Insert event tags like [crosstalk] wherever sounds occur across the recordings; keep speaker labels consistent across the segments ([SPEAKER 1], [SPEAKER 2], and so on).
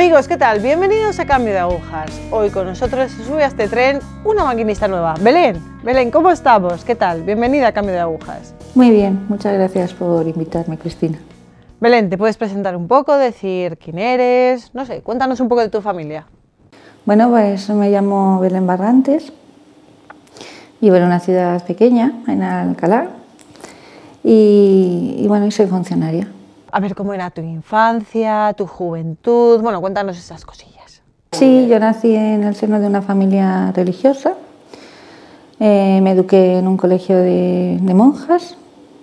[SPEAKER 1] Amigos, ¿qué tal? Bienvenidos a Cambio de Agujas. Hoy con nosotros se sube a este tren una maquinista nueva. Belén, Belén, ¿cómo estamos? ¿Qué tal? Bienvenida a Cambio de Agujas.
[SPEAKER 2] Muy bien, muchas gracias por invitarme, Cristina.
[SPEAKER 1] Belén, ¿te puedes presentar un poco, decir quién eres? No sé, cuéntanos un poco de tu familia.
[SPEAKER 2] Bueno, pues me llamo Belén Barrantes, vivo en una ciudad pequeña, en Alcalá, y, y bueno, y soy funcionaria.
[SPEAKER 1] A ver cómo era tu infancia, tu juventud. Bueno, cuéntanos esas cosillas.
[SPEAKER 2] Sí, yo nací en el seno de una familia religiosa. Eh, me eduqué en un colegio de, de, monjas,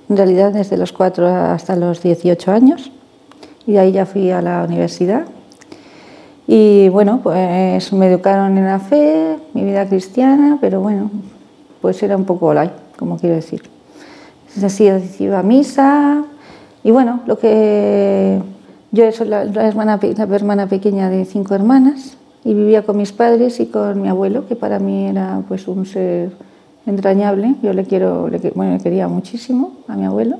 [SPEAKER 2] en realidad desde los 4 hasta los 18 años. Y de ahí ya fui a la universidad. Y bueno, pues me educaron en la fe, mi vida cristiana, pero bueno, pues era un poco light, como quiero decir. Así, iba a misa, y bueno, lo que yo soy la, la, hermana, la hermana pequeña de cinco hermanas y vivía con mis padres y con mi abuelo, que para mí era pues un ser entrañable. Yo le quiero, le, bueno, le quería muchísimo a mi abuelo.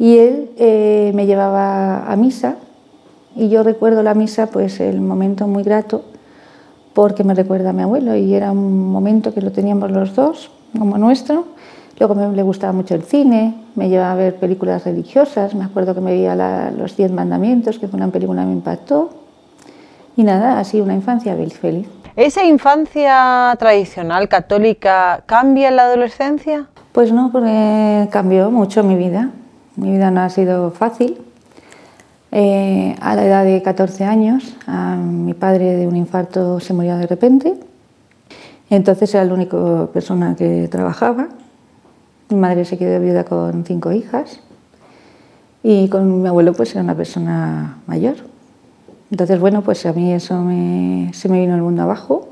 [SPEAKER 2] Y él eh, me llevaba a misa y yo recuerdo la misa, pues el momento muy grato, porque me recuerda a mi abuelo y era un momento que lo teníamos los dos, como nuestro. Luego me, le gustaba mucho el cine, me llevaba a ver películas religiosas, me acuerdo que me veía la, Los Diez Mandamientos, que fue una película que me impactó. Y nada, así una infancia feliz.
[SPEAKER 1] ¿Esa infancia tradicional católica cambia en la adolescencia?
[SPEAKER 2] Pues no, porque cambió mucho mi vida. Mi vida no ha sido fácil. Eh, a la edad de 14 años, mi padre de un infarto se murió de repente. Entonces era la única persona que trabajaba. Mi madre se quedó viuda con cinco hijas y con mi abuelo pues era una persona mayor. Entonces, bueno, pues a mí eso me, se me vino el mundo abajo.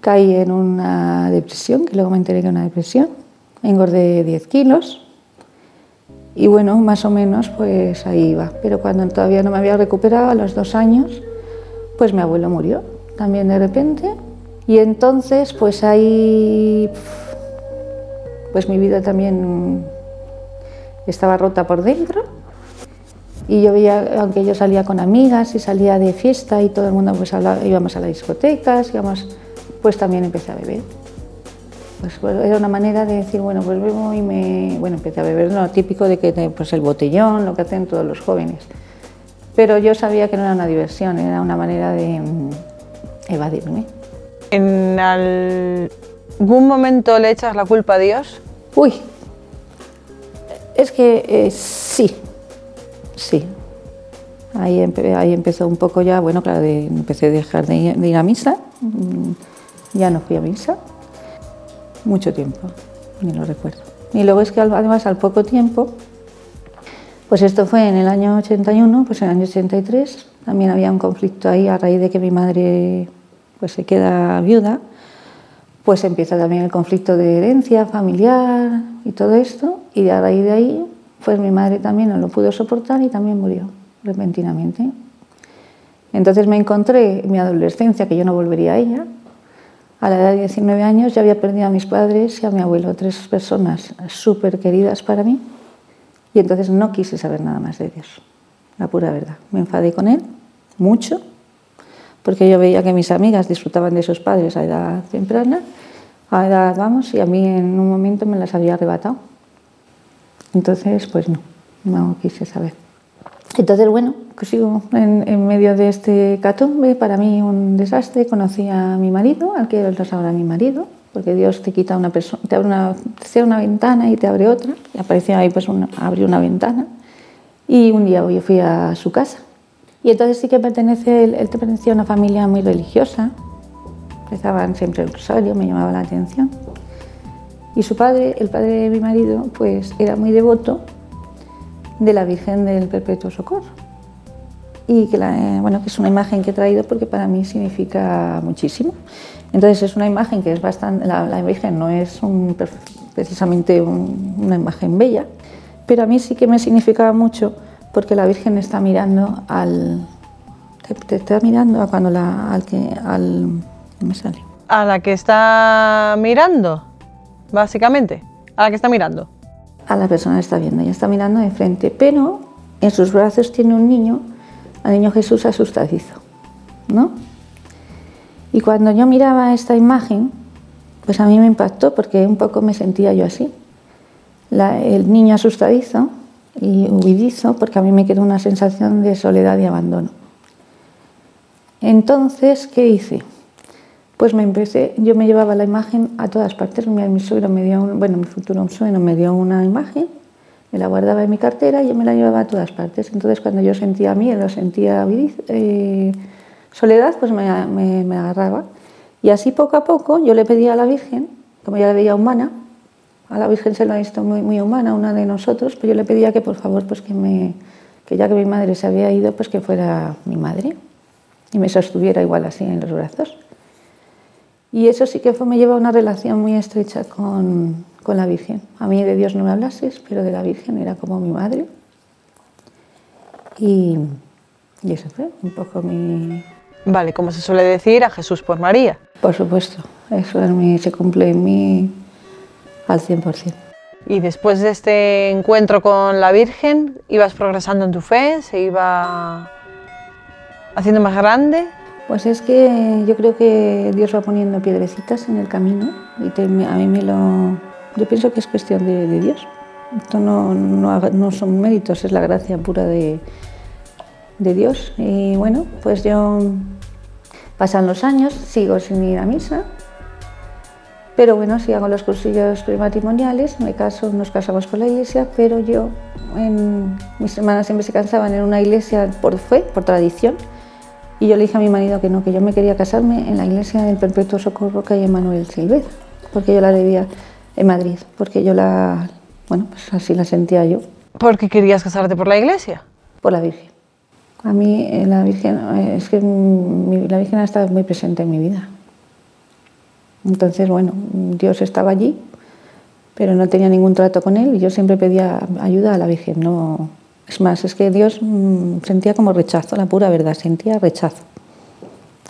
[SPEAKER 2] Caí en una depresión, que luego me enteré que era una depresión. Engordé 10 kilos y bueno, más o menos pues ahí iba. Pero cuando todavía no me había recuperado, a los dos años, pues mi abuelo murió también de repente. Y entonces pues ahí pues mi vida también estaba rota por dentro. Y yo veía, aunque yo salía con amigas y salía de fiesta y todo el mundo pues hablaba, íbamos a las discotecas, íbamos, pues también empecé a beber. Pues, pues, era una manera de decir, bueno, pues bebo y me... Bueno, empecé a beber lo típico de que pues el botellón, lo que hacen todos los jóvenes. Pero yo sabía que no era una diversión, era una manera de mm, evadirme.
[SPEAKER 1] En algún momento le echas la culpa a Dios?
[SPEAKER 2] Uy, es que eh, sí, sí. Ahí, ahí, empezó un poco ya, bueno, claro, empecé a dejar de ir, de ir, a misa, ya no fui a misa, mucho tiempo, ni lo recuerdo. Y luego es que además al poco tiempo, pues esto fue en el año 81, pues en el año 83, también había un conflicto ahí a raíz de que mi madre pues se queda viuda pues empieza también el conflicto de herencia familiar y todo esto, y a raíz de ahí, pues mi madre también no lo pudo soportar y también murió repentinamente. Entonces me encontré en mi adolescencia, que yo no volvería a ella, a la edad de 19 años ya había perdido a mis padres y a mi abuelo, tres personas súper queridas para mí, y entonces no quise saber nada más de Dios, la pura verdad. Me enfadé con él mucho, porque yo veía que mis amigas disfrutaban de sus padres a edad temprana, a edad vamos, y a mí en un momento me las había arrebatado. Entonces, pues no, no quise saber. Entonces, bueno, pues sigo en, en, medio de este catumbe, para mí un desastre, conocí a mi marido, al que es ahora mi marido, porque Dios te quita una persona, te abre una, te una ventana y te abre otra, y apareció ahí, pues una, abrió una ventana, y un día yo fui a su casa, y entonces sí que pertenece, él, pertenecía a una familia muy religiosa, rezaban siempre el rosario, me llamaba la atención. Y su padre, el padre de mi marido, pues era muy devoto de la Virgen del Perpetuo Socorro. Y que, la, bueno, que es una imagen que he traído porque para mí significa muchísimo. Entonces es una imagen que es bastante, la, la Virgen no es un, precisamente un, una imagen bella, pero a mí sí que me significaba mucho porque la Virgen está mirando al. Te, te está mirando a cuando la. al que. al. no me sale.
[SPEAKER 1] A la que está mirando, básicamente. A la que está mirando.
[SPEAKER 2] A la persona que está viendo, ella está mirando de frente, pero en sus brazos tiene un niño al niño Jesús asustadizo, ¿no? Y cuando yo miraba esta imagen, pues a mí me impactó porque un poco me sentía yo así. el niño asustadizo y huidizo porque a mí me quedó una sensación de soledad y abandono. Entonces, ¿qué hice? Pues me empecé, yo me llevaba la imagen a todas partes. Mi, mi me dio, bueno, mi futuro suegro me dio una imagen, me la guardaba en mi cartera y yo me la llevaba a todas partes. Entonces, cuando yo sentía miedo, sentía eh, soledad, pues me, me, agarraba. Y así poco a poco yo le pedía a la Virgen, como ya la veía humana, a la Virgen se lo ha visto muy, muy humana, una de nosotros, pues yo le pedía que por favor, pues que me, que ya que mi madre se había ido, pues que fuera mi madre y me sostuviera igual así en los brazos. Y eso sí que fue, me lleva a una relación muy estrecha con, con la Virgen. A mí de Dios no me hablases, pero de la Virgen era como mi madre. Y, y eso fue un poco mi...
[SPEAKER 1] Vale, como se suele decir, a Jesús por María.
[SPEAKER 2] Por supuesto, eso se cumple en mí al 100%.
[SPEAKER 1] Y después de este encuentro con la Virgen, ¿ibas progresando en tu fe? ¿Se iba haciendo más grande?
[SPEAKER 2] Pues es que yo creo que Dios va poniendo piedrecitas en el camino y a mí me lo... Yo pienso que es cuestión de, Dios. Esto no, no, no, son méritos, es la gracia pura de, de Dios. Y bueno, pues yo pasan los años, sigo sin ir a misa, pero bueno, sí hago los cursillos prematrimoniales, me caso, nos casamos con la iglesia, pero yo, en, mis hermanas siempre se cansaban en una iglesia por fe, por tradición, y yo le dije a mi marido que no, que yo me quería casarme en la iglesia del Perpetuo Socorro que hay en Manuel Silvez, porque yo la debía en Madrid, porque yo la, bueno, pues así la sentía yo.
[SPEAKER 1] ¿Por qué querías casarte por la iglesia?
[SPEAKER 2] Por la Virgen. A mí eh, la Virgen, eh, es que la Virgen ha estado muy presente en mi vida. Entonces, bueno, Dios estaba allí, pero no tenía ningún trato con él y yo siempre pedía ayuda a la Virgen, no, es más, es que Dios mm, sentía como rechazo, la pura verdad, sentía rechazo.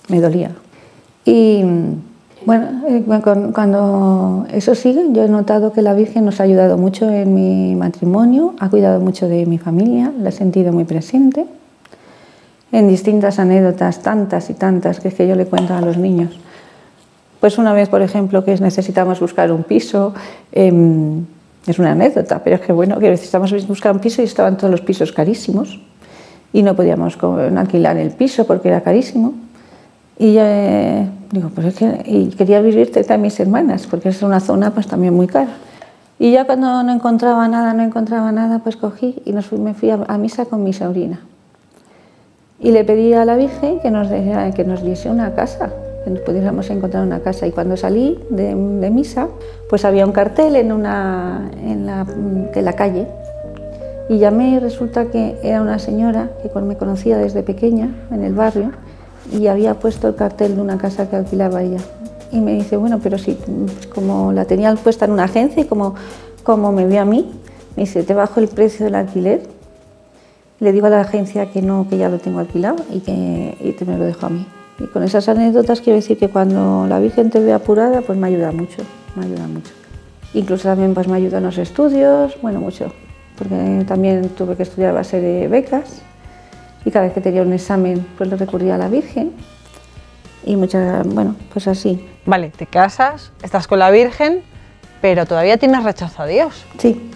[SPEAKER 2] Me dolía. Y mm, bueno, eh, cuando eso sigue, yo he notado que la Virgen nos ha ayudado mucho en mi matrimonio, ha cuidado mucho de mi familia, la he sentido muy presente en distintas anécdotas, tantas y tantas que es que yo le cuento a los niños. Pues una vez, por ejemplo, que necesitamos buscar un piso, em, es una anécdota, pero es que bueno, que necesitamos buscar un piso y estaban todos los pisos carísimos y no podíamos alquilar el piso porque era carísimo. Y eh, digo, pues es que y quería vivir cerca de mis hermanas porque es una zona pues también muy cara. Y ya cuando no encontraba nada, no encontraba nada, pues cogí y nos me fui a, misa con mi sobrina. Y le pedí a la Virgen que nos, que nos diese una casa pudiéramos encontrar una casa. Y cuando salí de, misa, pues había un cartel en, una, en la, de la calle. Y llamé y resulta que era una señora que me conocía desde pequeña en el barrio y había puesto el cartel de una casa que alquilaba ella. Y me dice, bueno, pero si como la tenía puesta en una agencia y como, como me vio a mí, me dice, te bajo el precio del alquiler. Le digo a la agencia que no, que ya lo tengo alquilado y que y te me lo dejo a mí. Y con esas anécdotas quiero decir que cuando la Virgen te ve apurada, pues me ayuda mucho, me ayuda mucho. Incluso también pues me ayuda en los estudios, bueno, mucho, porque también tuve que estudiar a base de becas y cada vez que tenía un examen pues lo recurría a la Virgen y muchas, bueno, pues así.
[SPEAKER 1] Vale, te casas, estás con la Virgen, pero todavía tienes rechazo a Dios.
[SPEAKER 2] Sí.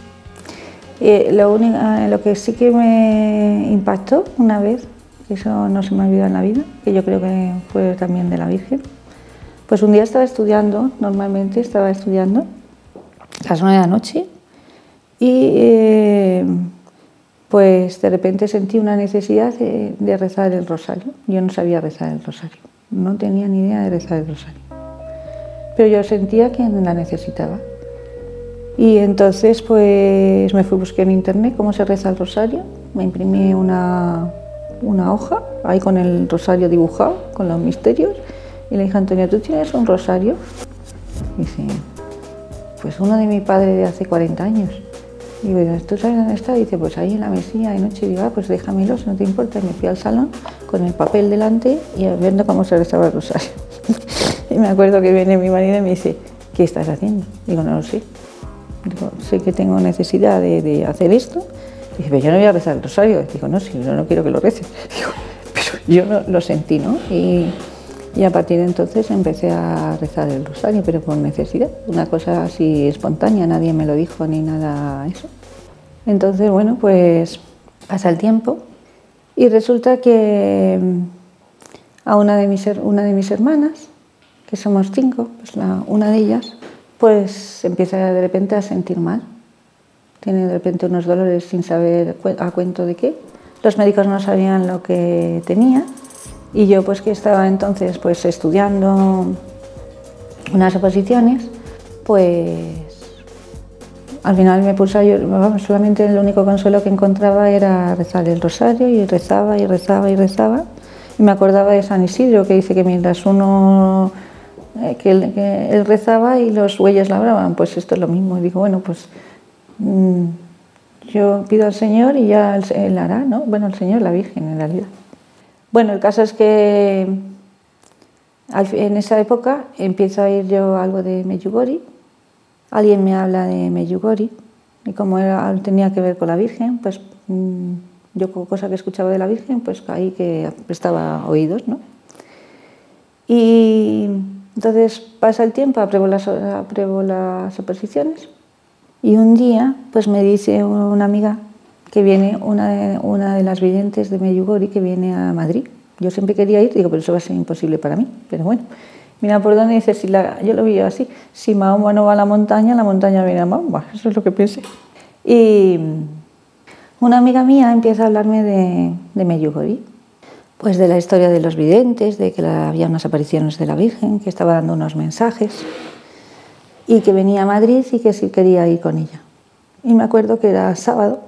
[SPEAKER 2] lo, único, lo que sí que me impactó una vez eso no se me ha olvidado en la vida, que yo creo que fue también de la Virgen. Pues un día estaba estudiando, normalmente estaba estudiando, a las nueve de la noche, y eh, pues de repente sentí una necesidad de, rezar el rosario. Yo no sabía rezar el rosario, no tenía ni idea de rezar el rosario, pero yo sentía que la necesitaba. Y entonces pues me fui a buscar en internet cómo se reza el rosario, me imprimí una, una hoja, ahí con el rosario dibujado, con los misterios, y le dije Antonio, ¿tú tienes un rosario? Y dice, pues uno de mi padre de hace 40 años. Y digo, ¿tú sabes dónde está? Y dice, pues ahí en la mesilla de noche. Y digo, ah, pues déjamelo, si no te importa. Y me fui al salón con el papel delante y viendo cómo se rezaba el rosario. [laughs] y me acuerdo que viene mi marido y me dice, ¿qué estás haciendo? Digo, no lo sé. Digo, sé que tengo necesidad de hacer esto Dice, pero yo no voy a rezar el rosario. Digo, no, si no, no quiero que lo reces. [laughs] Digo, yo lo, sentí, ¿no? Y, y, a partir de entonces empecé a rezar el rosario, pero por necesidad, una cosa así espontánea, nadie me lo dijo ni nada eso. Entonces, bueno, pues pasa el tiempo y resulta que a una de mis, una de mis hermanas, que somos cinco, pues una de ellas, pues empieza de repente a sentir mal. Tiene de repente unos dolores sin saber a cuento de qué. Los médicos no sabían lo que tenía y yo pues que estaba entonces pues estudiando unas oposiciones, pues al final me puse llorar, solamente el único consuelo que encontraba era rezar el rosario y rezaba y rezaba y rezaba. Y me acordaba de San Isidro que dice que mientras uno eh, que, él, rezaba y los bueyes labraban, pues esto es lo mismo. Y digo, bueno, pues yo pido al Señor y ya él, hará, ¿no? Bueno, el Señor, la Virgen en realidad. Bueno, el caso es que en esa época empiezo a ir yo algo de Meyugori, alguien me habla de Meyugori y como era, tenía que ver con la Virgen, pues mm, yo cosa que escuchaba de la Virgen, pues ahí que prestaba oídos, ¿no? Y entonces pasa el tiempo, apruebo las, apruebo las oposiciones y un día pues me dice una amiga que viene, una de, las videntes de Meyugori que viene a Madrid. Yo siempre quería ir, digo, pero eso va a ser imposible para mí, pero bueno. Mira por dónde dice, si la, yo lo vi así, si Mahoma no va a la montaña, la montaña viene a Mahoma, eso es lo que pensé. Y una amiga mía empieza a hablarme de, de Meyugori pues de la historia de los videntes, de que había unas apariciones de la Virgen, que estaba dando unos mensajes y que venía a Madrid y que sí quería ir con ella. Y me acuerdo que era sábado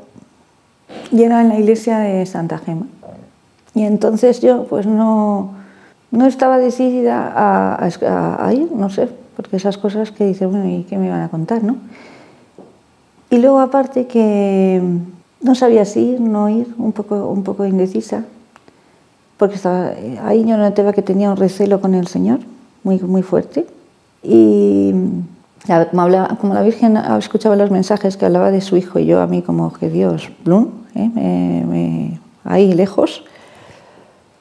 [SPEAKER 2] y era en la iglesia de Santa Gema. Y entonces yo pues no, no estaba decidida a, ir, no sé, porque esas cosas que dice, bueno, ¿y qué me van a contar, no? Y luego aparte que no sabía si ir, no ir, un poco, un poco indecisa porque estaba, ahí yo notaba que tenía un recelo con el Señor muy, muy fuerte. Y como, la Virgen escuchaba los mensajes que hablaba de su hijo y yo a mí como que Dios, blum, ¿eh? ahí lejos,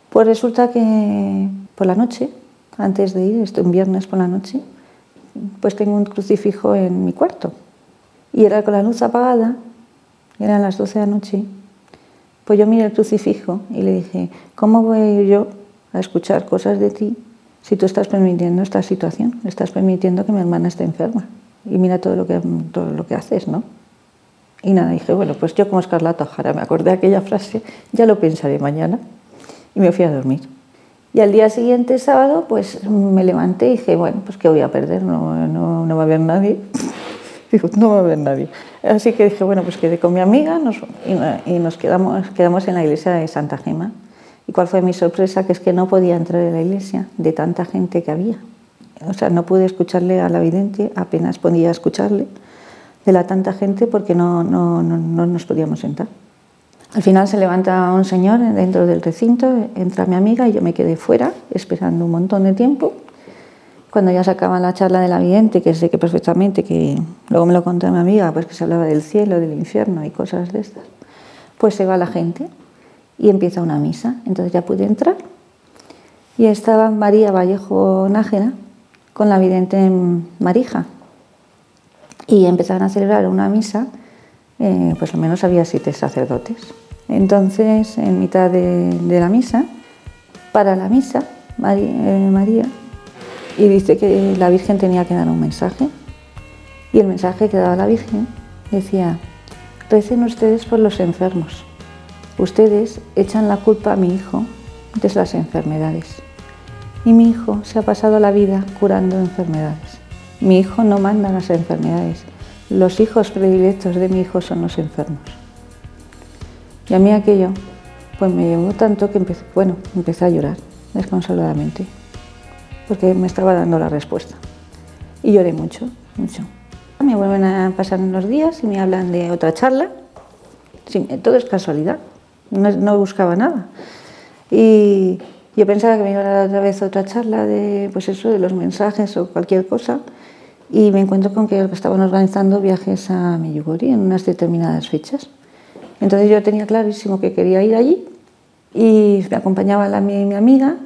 [SPEAKER 2] pues resulta que por la noche, antes de ir, esto un viernes por la noche, pues tengo un crucifijo en mi cuarto. Y era con la luz apagada, eran las 12 de la noche, pues yo miré el crucifijo y le dije, ¿cómo voy yo a escuchar cosas de ti si tú estás permitiendo esta situación? Estás permitiendo que mi hermana esté enferma. Y mira todo lo que, todo lo que haces, ¿no? Y nada, dije, bueno, pues yo como Escarlata Ojara me acordé de aquella frase, ya lo pensaré mañana. Y me fui a dormir. Y al día siguiente, sábado, pues me levanté y dije, bueno, pues ¿qué voy a perder? No, no, no va a haber nadie. [laughs] Digo, no va a haber nadie. Así que dije, bueno, pues quedé con mi amiga y, nos quedamos, quedamos en la iglesia de Santa Gema. ¿Y cuál fue mi sorpresa? Que es que no podía entrar en la iglesia de tanta gente que había. O sea, no pude escucharle a la vidente, apenas podía escucharle de la tanta gente porque no, no, no, no nos podíamos sentar. Al final se levanta un señor dentro del recinto, entra mi amiga y yo me quedé fuera esperando un montón de tiempo cuando ya sacaban la charla de la vidente, que sé que perfectamente, que luego me lo contó mi amiga, pues que se hablaba del cielo, del infierno y cosas de estas, pues se va la gente y empieza una misa. Entonces ya pude entrar y estaba María Vallejo Nájera con la vidente Marija y empezaron a celebrar una misa, eh, pues al menos había siete sacerdotes. Entonces, en mitad de, la misa, para la misa, eh, María y dice que la Virgen tenía que dar un mensaje. Y el mensaje que daba la Virgen decía, recen ustedes por los enfermos. Ustedes echan la culpa a mi hijo de las enfermedades. Y mi hijo se ha pasado la vida curando enfermedades. Mi hijo no manda las enfermedades. Los hijos predilectos de mi hijo son los enfermos. Y a mí aquello, pues me llevó tanto que empecé, bueno, empecé a llorar desconsoladamente porque me estaba dando la respuesta. Y lloré mucho, mucho. Me vuelven a pasar unos días y me hablan de otra charla. todo es casualidad, no, buscaba nada. Y yo pensaba que me iba a dar otra vez otra charla de, pues eso, de los mensajes o cualquier cosa. Y me encuentro con que estaban organizando viajes a Meyugori en unas determinadas fechas. Entonces yo tenía clarísimo que quería ir allí Y me acompañaba la, mi, mi amiga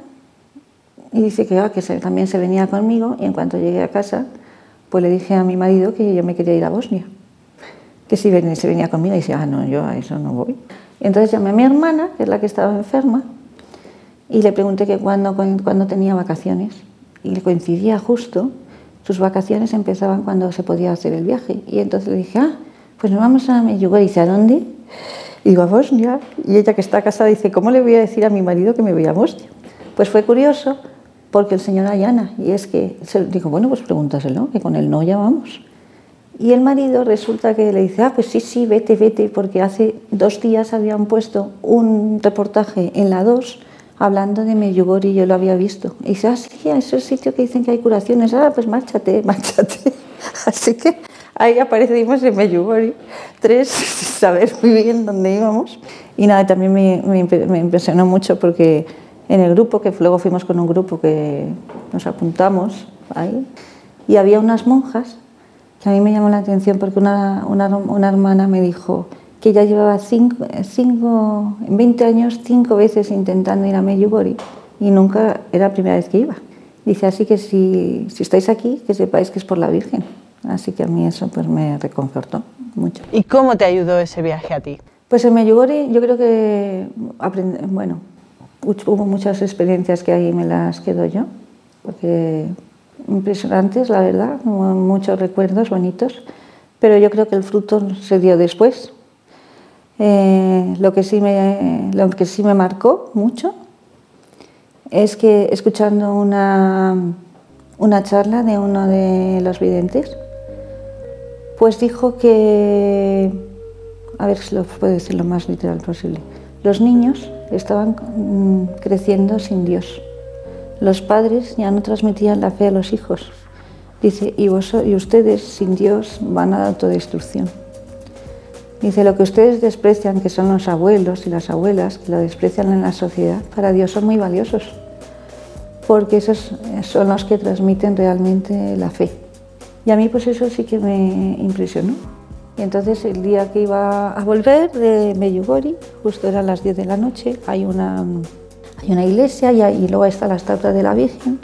[SPEAKER 2] y dice que, ah, también se venía conmigo y en cuanto llegué a casa, pues le dije a mi marido que yo me quería ir a Bosnia, que si venía, se venía conmigo y dice, ah, no, yo a eso no voy. Entonces llamé a mi hermana, que es la que estaba enferma, y le pregunté que cuándo, tenía vacaciones. Y le coincidía justo, sus vacaciones empezaban cuando se podía hacer el viaje. Y entonces le dije, ah, pues nos vamos a Medjugorje. Dice, ¿a dónde? Y digo, a Bosnia. Y ella que está casada dice, ¿cómo le voy a decir a mi marido que me voy a Bosnia? Pues fue curioso porque el señor Ayana, y es que se dijo, bueno, pues pregúntaselo, que con él no ya vamos. Y el marido resulta que le dice, ah, pues sí, sí, vete, vete, porque hace dos días habían puesto un reportaje en la 2 hablando de Medjugorje y yo lo había visto. Y dice, ah, sí, a ese sitio que dicen que hay curaciones, ah, pues márchate, [laughs] márchate. Así que ahí aparecimos en Medjugorje, tres, [laughs] saber muy bien dónde íbamos. Y nada, también me, me, impresionó mucho porque en el grupo, que luego fuimos con un grupo que nos apuntamos ahí, y había unas monjas que a mí me llamó la atención porque una, una, una hermana me dijo, que ya llevaba cinco, cinco, 20 años cinco veces intentando ir a Medjugorje y nunca era la primera vez que iba. Dice, así que si, si estáis aquí, que sepáis que es por la Virgen. Así que a mí eso pues me reconfortó mucho.
[SPEAKER 1] ¿Y cómo te ayudó ese viaje a ti?
[SPEAKER 2] Pues en Medjugorje yo creo que, bueno, hubo muchas experiencias que ahí me las quedo yo, porque impresionantes, la verdad, muchos recuerdos bonitos, pero yo creo que el fruto se dio después, eh, lo, que sí me, lo que sí me marcó mucho es que escuchando una, una charla de uno de los videntes, pues dijo que, a ver si lo puedo decir lo más literal posible, los niños estaban mm, creciendo sin Dios. Los padres ya no transmitían la fe a los hijos. Dice, y, vos, y ustedes sin Dios van a la autodestrucción. Dice, lo que ustedes desprecian, que son los abuelos y las abuelas, que lo desprecian en la sociedad, para Dios son muy valiosos, porque esos son los que transmiten realmente la fe. Y a mí pues eso sí que me impresionó. Y entonces el día que iba a volver de Medjugorje, justo eran las 10 de la noche, hay una, hay una iglesia y, luego está la estatua de la Virgen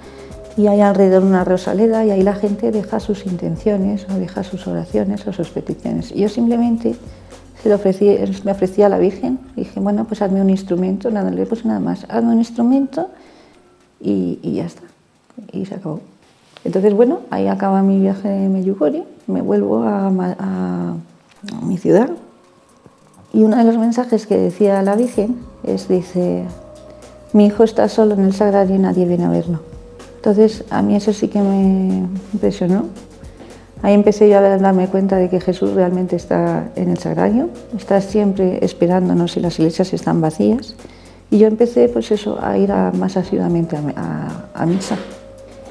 [SPEAKER 2] y hay alrededor una rosaleda y ahí la gente deja sus intenciones o deja sus oraciones o sus peticiones. Yo simplemente se ofrecí, me ofrecía a la Virgen. Dije, bueno, pues hazme un instrumento, nada, le puse nada más, hazme un instrumento y, ya está. Y se acabó. Entonces, bueno, ahí acaba mi viaje de Medjugorje, me vuelvo a, a mi ciudad. Y uno de los mensajes que decía la Virgen es, dice, mi hijo está solo en el sagrario y nadie viene a verlo. Entonces, a mí eso sí que me impresionó Ahí empecé yo a darme cuenta de que Jesús realmente está en el sagrario, está siempre esperándonos si las iglesias están vacías. Y yo empecé pues eso, a ir más asiduamente a, misa.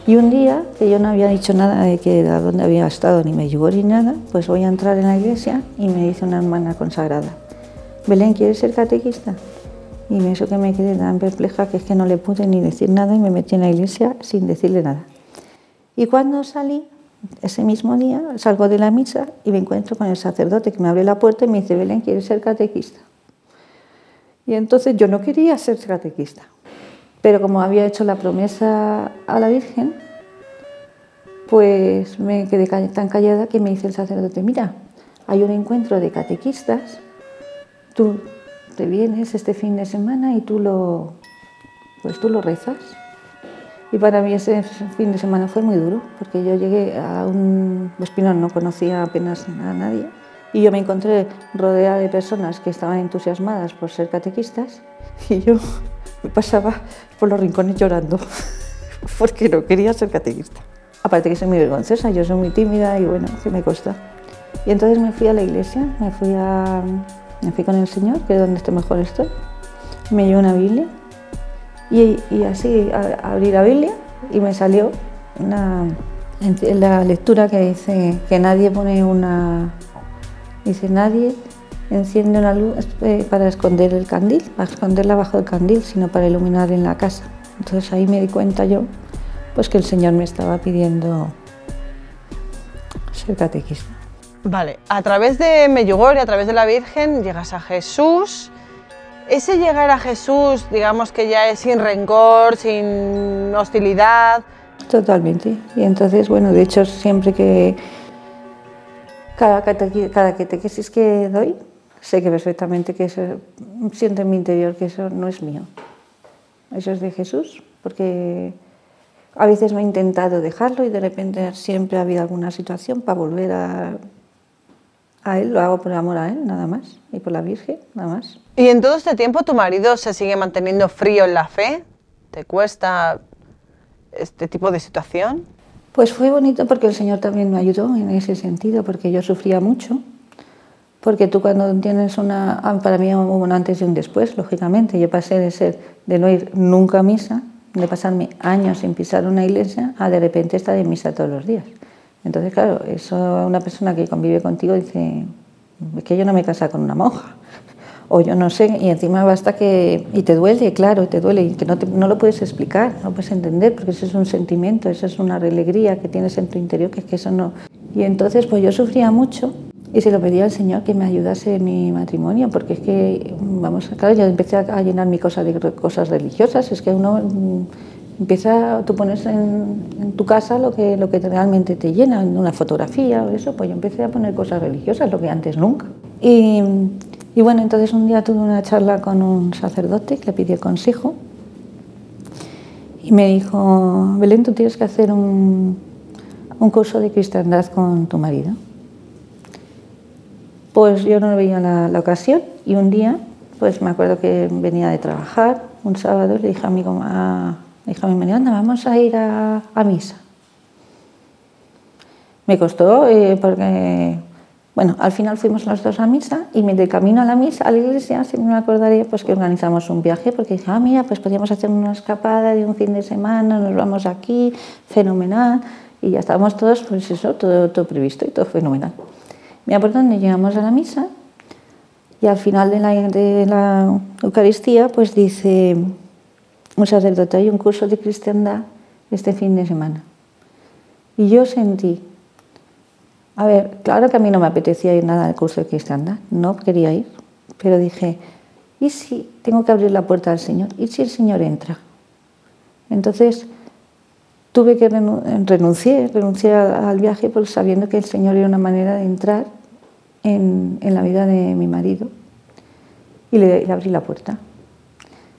[SPEAKER 2] Y un día, que yo no había dicho nada de que de dónde había estado, ni me llegó ni nada, pues voy a entrar en la iglesia y me dice una hermana consagrada, Belén, ¿quieres ser catequista? Y hizo que me quedé tan perpleja que es que no le pude ni decir nada y me metí en la iglesia sin decirle nada. Y cuando salí, ese mismo día salgo de la misa y me encuentro con el sacerdote que me abre la puerta y me dice, Belén, ¿quieres ser catequista? Y entonces yo no quería ser catequista, pero como había hecho la promesa a la Virgen, pues me quedé tan callada que me dice el sacerdote, mira, hay un encuentro de catequistas, tú te vienes este fin de semana y tú lo, pues tú lo rezas. Y para mí ese fin de semana fue muy duro, porque yo llegué a un espinón, no conocía apenas a nadie, y yo me encontré rodeada de personas que estaban entusiasmadas por ser catequistas, y yo [laughs] me pasaba por los rincones llorando, [laughs] porque no quería ser catequista. Aparte que soy muy vergonzosa, yo soy muy tímida y bueno, que me costó. Y entonces me fui a la iglesia, me fui, a, me fui con el Señor, que es donde estoy mejor estoy, me llevó una Biblia y, así abrí la Biblia y me salió una, la lectura que dice que nadie pone una. Dice, nadie enciende una luz eh, para esconder el candil, para esconderla bajo el candil, sino para iluminar en la casa. Entonces ahí me di cuenta yo pues que el Señor me estaba pidiendo ser catequista.
[SPEAKER 1] Vale, a través de Medjugorje, a través de la Virgen, llegas a Jesús ese llegar a Jesús, digamos que ya es sin rencor, sin hostilidad.
[SPEAKER 2] Totalmente. Y entonces, bueno, de hecho, siempre que cada, cada catequesis que doy, sé que perfectamente que eso, siento en mi interior que eso no es mío. Eso es de Jesús, porque a veces me he intentado dejarlo y de repente siempre ha habido alguna situación para volver a, a Él, lo hago por amor a Él, nada más, y por la Virgen, nada más.
[SPEAKER 1] ¿Y en todo este tiempo tu marido se sigue manteniendo frío en la fe? ¿Te cuesta este tipo de situación?
[SPEAKER 2] Pues fue bonito porque el Señor también me ayudó en ese sentido, porque yo sufría mucho. Porque tú cuando tienes una... Ah, para mí hubo un antes y un después, lógicamente. Yo pasé de ser, de no ir nunca a misa, de pasarme años sin pisar una iglesia, a de repente estar en misa todos los días. Entonces, claro, eso una persona que convive contigo dice, es que yo no me casa con una monja [laughs] o yo no sé, y encima basta que, y te duele, claro, te duele, y que no, no lo puedes explicar, no puedes entender, porque eso es un sentimiento, eso es una alegría que tienes en tu interior, que es que eso no. Y entonces, pues yo sufría mucho y se lo pedía al Señor que me ayudase en mi matrimonio, porque es que, vamos, claro, yo empecé a llenar mi cosa de cosas religiosas, es que uno mm, empieza, tú pones en, en, tu casa lo que, lo que realmente te llena, una fotografía o eso, pues yo empecé a poner cosas religiosas, lo que antes nunca. Y, y bueno, entonces un día tuve una charla con un sacerdote que le pidió consejo y me dijo, Belén, tú tienes que hacer un, un curso de cristiandad con tu marido. Pues yo no veía la, la, ocasión y un día, pues me acuerdo que venía de trabajar, un sábado, le dije a mi, a, le dije a mi marido, anda, vamos a ir a, misa. Me costó eh, porque bueno, al final fuimos los dos a misa y de camino a la misa, a la iglesia, siempre me acordaría pues, que organizamos un viaje porque dije, ah, mira, pues podríamos hacer una escapada de un fin de semana, nos vamos aquí, fenomenal. Y ya estábamos todos, pues eso, todo, todo previsto y todo fenomenal. Me acuerdo donde llegamos a la misa y al final de la Eucaristía, pues dice un sacerdote, hay un curso de cristiandad este fin de semana. Y yo sentí a ver, claro que a mí no me apetecía ir nada al curso de cristiandad, no quería ir, pero dije, ¿y si tengo que abrir la puerta al Señor? ¿Y si el Señor entra? Entonces tuve que renunciar, renuncié al viaje sabiendo que el Señor era una manera de entrar en, la vida de mi marido y le, abrí la puerta.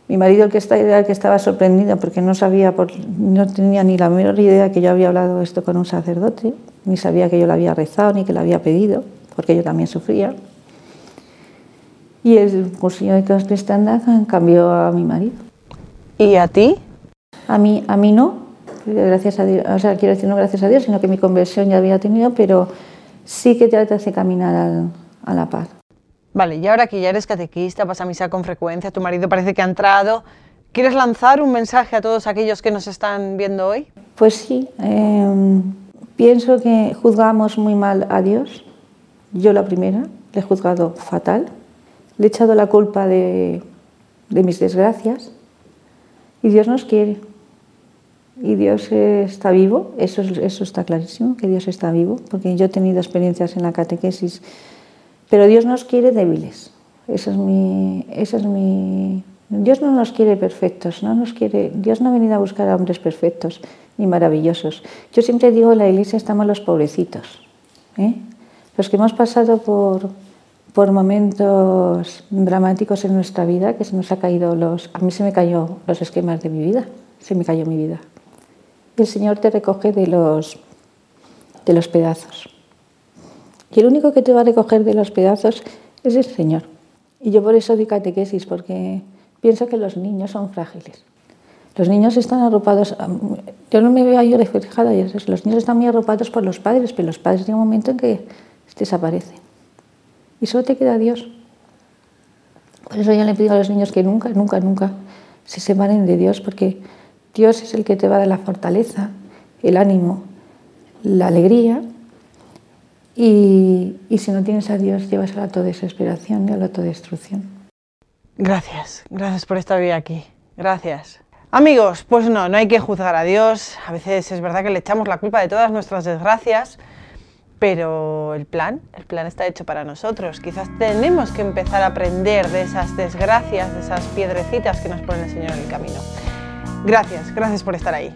[SPEAKER 2] Mi marido, el que, el que estaba sorprendido porque no sabía, no tenía ni la menor idea que yo había hablado esto con un sacerdote, ni sabía que yo lo había rezado, ni que lo había pedido, porque yo también sufría. Y el cursillo de cristiandad cambió a mi marido.
[SPEAKER 1] ¿Y a ti?
[SPEAKER 2] A mí, a mí no, gracias a Dios, o sea, quiero decir no gracias a Dios, sino que mi conversión ya había tenido, pero sí que te hace caminar a la paz.
[SPEAKER 1] Vale, y ahora que ya eres catequista, vas a misa con frecuencia, tu marido parece que ha entrado, ¿quieres lanzar un mensaje a todos aquellos que nos están viendo hoy?
[SPEAKER 2] Pues sí, eh, Pienso que juzgamos muy mal a Dios. Yo la primera, le he juzgado fatal. Le he echado la culpa de, mis desgracias. Y Dios nos quiere. Y Dios está vivo, eso, eso está clarísimo, que Dios está vivo, porque yo he tenido experiencias en la catequesis, pero Dios nos quiere débiles. Eso es mi, eso es mi, Dios no nos quiere perfectos, no nos quiere, Dios no ha venido a buscar a hombres perfectos ni maravillosos. Yo siempre digo, en la iglesia estamos los pobrecitos, ¿eh? los que hemos pasado por, por momentos dramáticos en nuestra vida, que se nos ha caído los... A mí se me cayó los esquemas de mi vida, se me cayó mi vida. El Señor te recoge de los, de los pedazos. Y el único que te va a recoger de los pedazos es el Señor. Y yo por eso di catequesis, porque pienso que los niños son frágiles. Los niños están arropados, yo no me veo ahí reflejada, los niños están muy arropados por los padres, pero los padres llegan un momento en que desaparecen. Y solo te queda Dios. Por eso yo le pido a los niños que nunca, nunca, nunca se separen de Dios, porque Dios es el que te va a dar la fortaleza, el ánimo, la alegría. Y, y si no tienes a Dios, llevas a la autodesesperación y a la autodestrucción.
[SPEAKER 1] Gracias, gracias por estar hoy aquí. Gracias. Amigos, pues no, no hay que juzgar a Dios. A veces es verdad que le echamos la culpa de todas nuestras desgracias, pero el plan, el plan está hecho para nosotros. Quizás tenemos que empezar a aprender de esas desgracias, de esas piedrecitas que nos pone el Señor en el camino. Gracias, gracias por estar ahí.